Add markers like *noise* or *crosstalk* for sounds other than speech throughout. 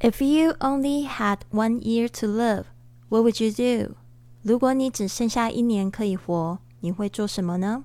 If you only had one year to live, what would you do? 如果你只剩下一年可以活，你会做什么呢？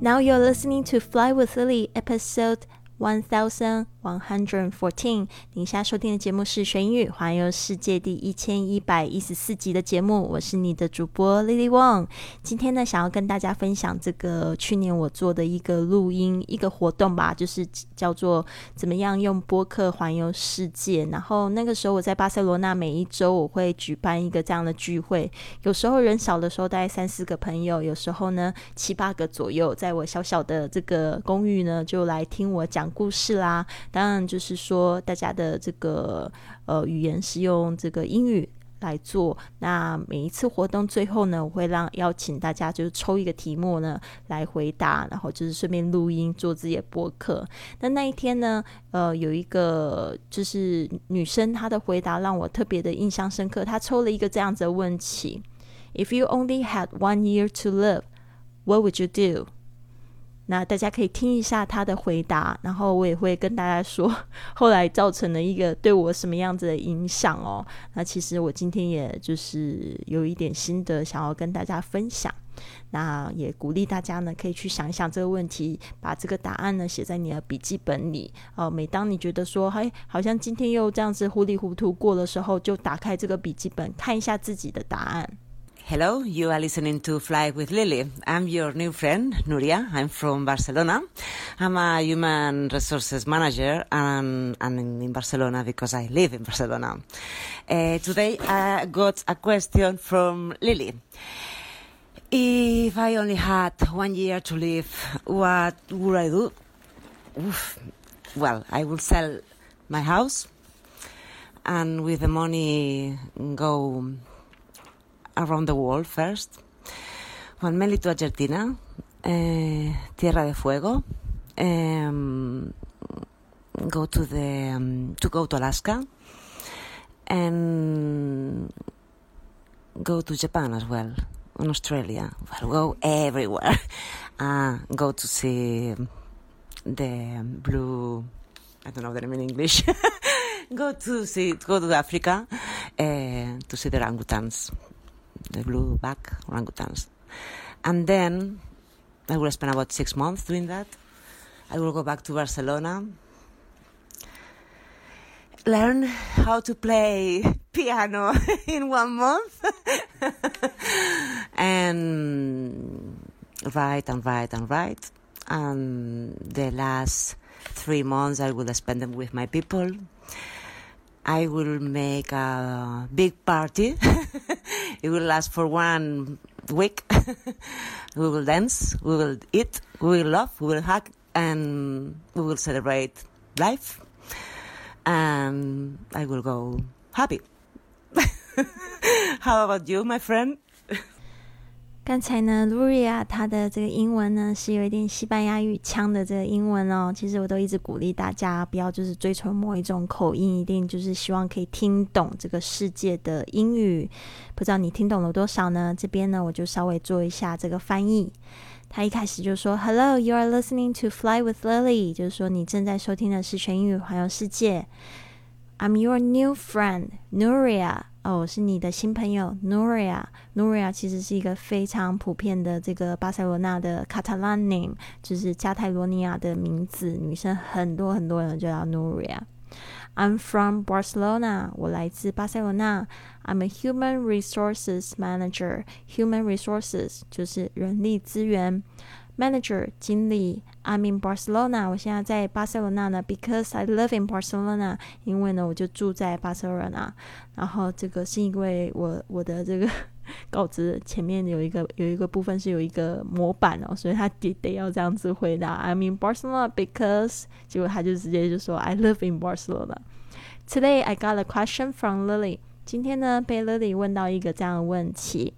！Now you're listening to Fly with Lily, episode one thousand one hundred fourteen。您现在收听的节目是《学英语环游世界》第一千一百一十四集的节目，我是你的主播 Lily Wong。今天呢，想要跟大家分享这个去年我做的一个录音一个活动吧，就是叫做怎么样用播客环游世界。然后那个时候我在巴塞罗那，每一周我会举办一个这样的聚会，有时候人少的时候大概三四个朋友，有时候呢七八个左右，在我小小的这个公寓呢，就来听我讲故事啦。当然就是说，大家的这个呃语言是用这个英语来做。那每一次活动最后呢，我会让邀请大家就是抽一个题目呢来回答，然后就是顺便录音做自己的播客。那那一天呢，呃，有一个就是女生，她的回答让我特别的印象深刻。她抽了一个这样子的问题：If you only had one year to live, what would you do？那大家可以听一下他的回答，然后我也会跟大家说 *laughs* 后来造成了一个对我什么样子的影响哦。那其实我今天也就是有一点心得想要跟大家分享，那也鼓励大家呢可以去想一想这个问题，把这个答案呢写在你的笔记本里哦。每当你觉得说，嘿，好像今天又这样子糊里糊涂过的时候，就打开这个笔记本看一下自己的答案。Hello, you are listening to Fly with Lily. I'm your new friend, Nuria. I'm from Barcelona. I'm a human resources manager and I'm in Barcelona because I live in Barcelona. Uh, today I got a question from Lily. If I only had one year to live, what would I do? Oof. Well, I would sell my house and with the money go around the world first. Well, mainly to Argentina, uh, Tierra de Fuego. Um, go to the um, to go to Alaska and go to Japan as well, and Australia. Well, go everywhere. Uh, *laughs* go to see the blue. I don't know the name in English. *laughs* go to see go to Africa uh, to see the orangutans the blue back orangutans. And then I will spend about six months doing that. I will go back to Barcelona, learn how to play piano *laughs* in one month, *laughs* and write and write and write. And the last three months, I will spend them with my people. I will make a big party. *laughs* it will last for one week. *laughs* we will dance, we will eat, we will love, we will hug, and we will celebrate life. And I will go happy. *laughs* How about you, my friend? 刚才呢，Luria 她的这个英文呢是有一点西班牙语腔的这个英文哦。其实我都一直鼓励大家不要就是追求某一种口音，一定就是希望可以听懂这个世界的英语。不知道你听懂了多少呢？这边呢我就稍微做一下这个翻译。他一开始就说：“Hello, you are listening to Fly with Lily。”就是说你正在收听的是全英语环游世界。I'm your new friend, Nuria。哦，我是你的新朋友 Nuria。Nuria 其实是一个非常普遍的这个巴塞罗那的 Catalan name，就是加泰罗尼亚的名字。女生很多很多人就叫 Nuria。I'm from Barcelona，我来自巴塞罗那。I'm a human resources manager。Human resources 就是人力资源。Manager 经理，I'm in Barcelona，我现在在巴塞罗那呢，because I live in Barcelona，因为呢我就住在巴塞罗那，然后这个是因为我我的这个稿子前面有一个有一个部分是有一个模板哦，所以他得得要这样子回答。I'm in Barcelona because，结果他就直接就说 I live in Barcelona。Today I got a question from Lily。今天呢，被 Lily 问到一个这样的问题。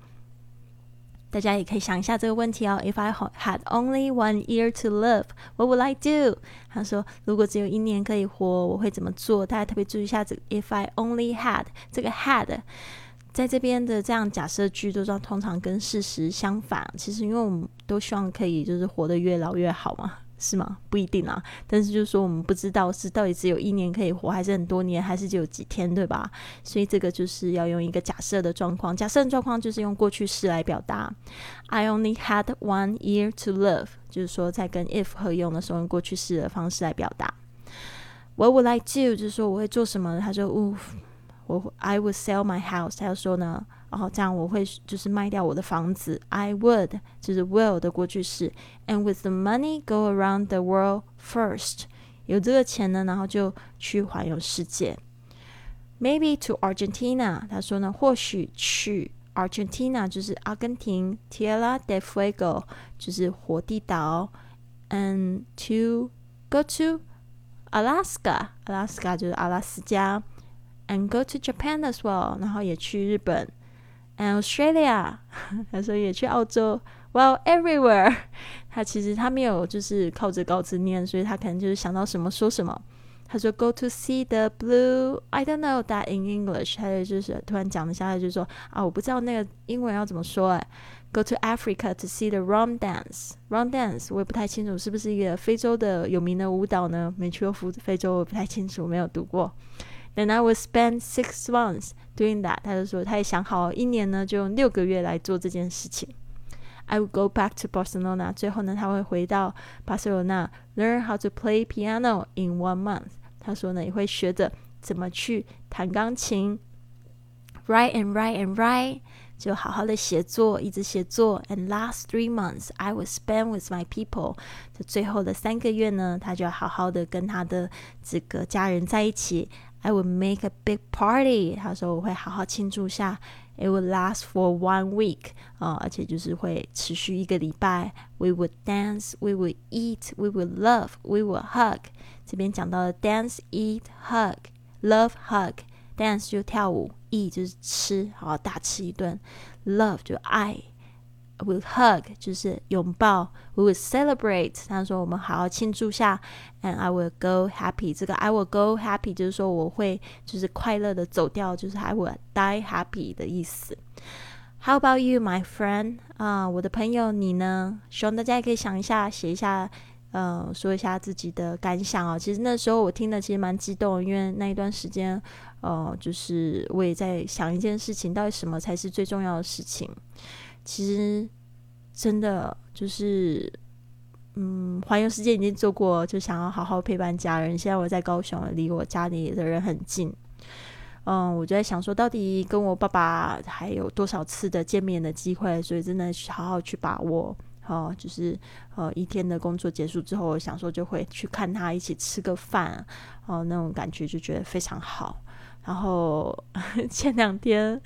大家也可以想一下这个问题哦。If I had only one year to live, what would I do？他说，如果只有一年可以活，我会怎么做？大家特别注意一下这个 If I only had 这个 had，在这边的这样假设句都是通常跟事实相反。其实因为我们都希望可以就是活得越老越好嘛。是吗？不一定啊。但是就是说，我们不知道是到底只有一年可以活，还是很多年，还是只有几天，对吧？所以这个就是要用一个假设的状况。假设的状况就是用过去式来表达。I only had one year to live，就是说在跟 if 合用的时候，用过去式的方式来表达。What would I do？就是说我会做什么？他说，呜，我 I would sell my house。他要说呢。然后这样我会就是卖掉我的房子，I would 就是 will 的过去式，and with the money go around the world first，有这个钱呢，然后就去环游世界。Maybe to Argentina，他说呢，或许去 Argentina 就是阿根廷，Tierra del Fuego 就是火地岛，and to go to Alaska，Alaska 就是阿拉斯加，and go to Japan as well，然后也去日本。 And Australia，*laughs* 他说也去澳洲。Well, everywhere，*laughs* 他其实他没有就是靠着稿子念，所以他可能就是想到什么说什么。他说 Go to see the blue. I don't know that in English。他就是突然讲了下，他就说啊，我不知道那个英文要怎么说哎。Go to Africa to see the rum dance. Rum dance 我也不太清楚是不是一个非洲的有名的舞蹈呢？没去过非洲，我不太清楚，没有读过。And I will spend six months doing that。他就说，他也想好一年呢，就用六个月来做这件事情。I will go back to Barcelona。最后呢，他会回到巴塞罗那，learn how to play piano in one month。他说呢，也会学着怎么去弹钢琴。Write and write and write，就好好的写作，一直写作。And last three months I will spend with my people。这最后的三个月呢，他就要好好的跟他的这个家人在一起。I would make a big party。他说我会好好庆祝下。It would last for one week 啊、而且就是会持续一个礼拜。We would dance, we would eat, we would love, we would hug。这边讲到了 dance, eat, hug, love, hug。dance 就跳舞，eat 就是吃，好大吃一顿；love 就爱。Will hug 就是拥抱，We will celebrate。他说我们好好庆祝下，and I will go happy。这个 I will go happy 就是说我会就是快乐的走掉，就是 I will die happy 的意思。How about you, my friend？啊，我的朋友，你呢？希望大家也可以想一下，写一下，呃，说一下自己的感想哦。其实那时候我听的其实蛮激动，因为那一段时间，呃，就是我也在想一件事情，到底什么才是最重要的事情。其实真的就是，嗯，环游世界已经做过，就想要好好陪伴家人。现在我在高雄，离我家里的人很近。嗯，我就在想说，到底跟我爸爸还有多少次的见面的机会？所以真的好好去把握。哦，就是呃，一天的工作结束之后，我想说就会去看他，一起吃个饭。哦，那种感觉就觉得非常好。然后 *laughs* 前两天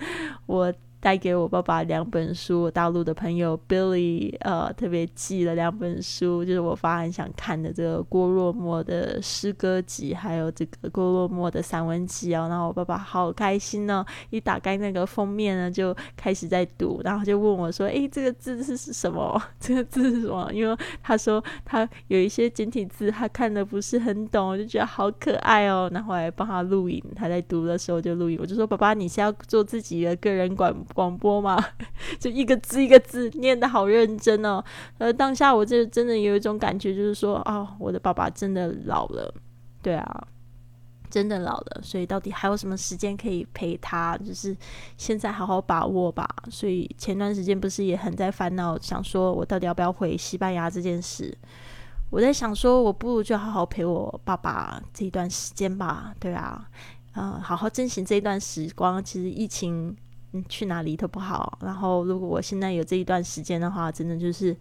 我。带给我爸爸两本书，大陆的朋友 Billy 呃特别寄了两本书，就是我爸很想看的这个郭沫若的诗歌集，还有这个郭沫若的散文集哦。然后我爸爸好开心哦，一打开那个封面呢，就开始在读，然后就问我说：“诶，这个字是什么？*laughs* 这个字是什么？”因为他说他有一些简体字，他看的不是很懂，我就觉得好可爱哦。然后还帮他录影，他在读的时候就录影，我就说：“爸爸，你是要做自己的个人广？”广播嘛，*laughs* 就一个字一个字念的好认真哦。呃，当下我就真的有一种感觉，就是说，哦，我的爸爸真的老了，对啊，真的老了。所以到底还有什么时间可以陪他？就是现在好好把握吧。所以前段时间不是也很在烦恼，想说我到底要不要回西班牙这件事。我在想说，我不如就好好陪我爸爸这一段时间吧。对啊，呃，好好珍惜这一段时光。其实疫情。去哪里都不好。然后，如果我现在有这一段时间的话，真的就是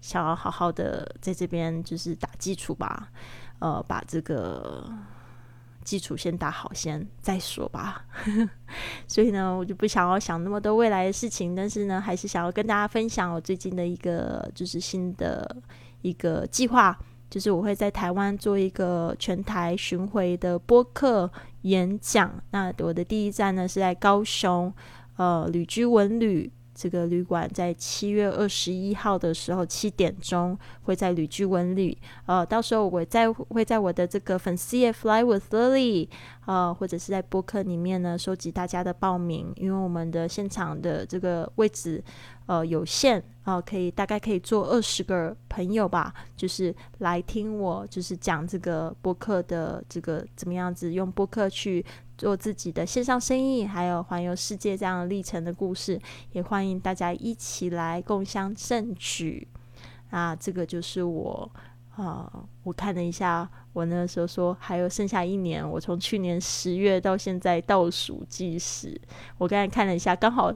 想要好好的在这边就是打基础吧，呃，把这个基础先打好，先再说吧。*laughs* 所以呢，我就不想要想那么多未来的事情，但是呢，还是想要跟大家分享我最近的一个就是新的一个计划，就是我会在台湾做一个全台巡回的播客演讲。那我的第一站呢是在高雄，呃，旅居文旅。这个旅馆在七月二十一号的时候七点钟会在旅居文旅，呃，到时候我在会在我的这个粉丝页 Fly with Lily，呃，或者是在播客里面呢收集大家的报名，因为我们的现场的这个位置呃有限，呃，可以大概可以做二十个朋友吧，就是来听我就是讲这个播客的这个怎么样子用播客去。做自己的线上生意，还有环游世界这样历程的故事，也欢迎大家一起来共襄盛举。啊，这个就是我啊，我看了一下，我那时候说还有剩下一年，我从去年十月到现在倒数计时，我刚才看了一下，刚好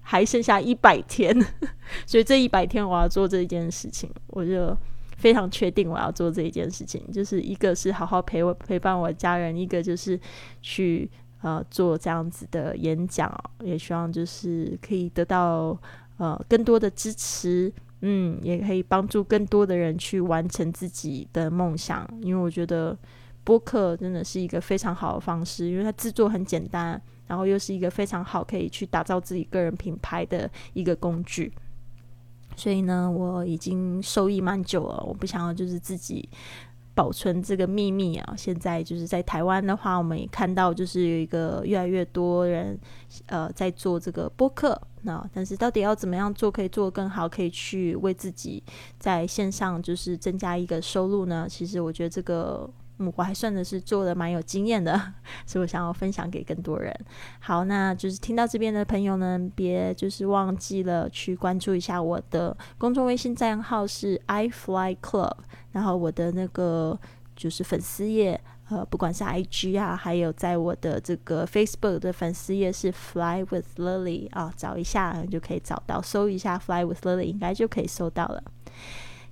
还剩下一百天，*laughs* 所以这一百天我要做这件事情，我就。非常确定我要做这一件事情，就是一个是好好陪我陪伴我家人，一个就是去呃做这样子的演讲，也希望就是可以得到呃更多的支持，嗯，也可以帮助更多的人去完成自己的梦想。因为我觉得播客真的是一个非常好的方式，因为它制作很简单，然后又是一个非常好可以去打造自己个人品牌的一个工具。所以呢，我已经受益蛮久了。我不想要就是自己保存这个秘密啊。现在就是在台湾的话，我们也看到就是有一个越来越多人呃在做这个播客。那但是到底要怎么样做可以做得更好，可以去为自己在线上就是增加一个收入呢？其实我觉得这个。嗯，我还算的是做的蛮有经验的，*laughs* 所以我想要分享给更多人。好，那就是听到这边的朋友呢，别就是忘记了去关注一下我的公众微信账号是 i fly club，然后我的那个就是粉丝页，呃，不管是 i g 啊，还有在我的这个 Facebook 的粉丝页是 fly with lily 啊，找一下就可以找到，搜一下 fly with lily 应该就可以搜到了。